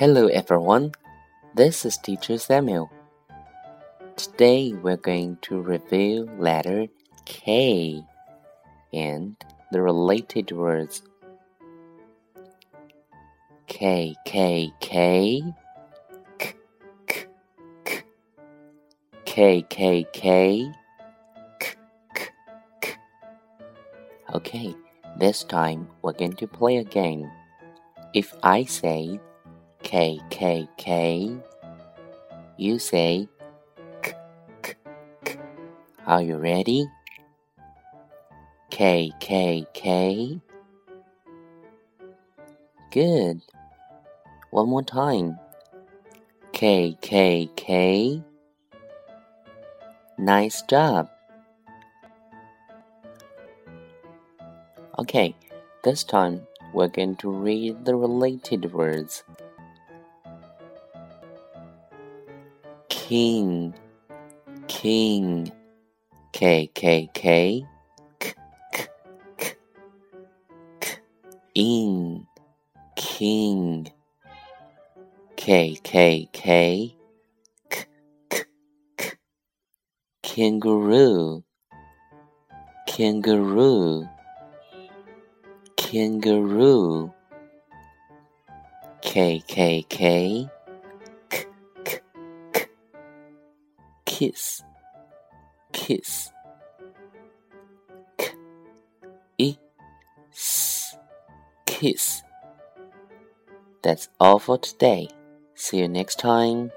Hello everyone, this is Teacher Samuel. Today we're going to review letter K and the related words. K, K, K, K, K, K, K, K, K, K, K, K. Okay, this time we're going to play a game. If I say K, K, K, you say K, K, K. Are you ready? K, K, K. Good. One more time. K, K, K. Nice job. Okay, this time we're going to read the related words. King, king, K, K, K, K, K, K, K, in, king, K, K, K, K, K, K, kangaroo, kangaroo. Kangaroo. K K K K kiss kiss K I S kiss That's all for today. See you next time.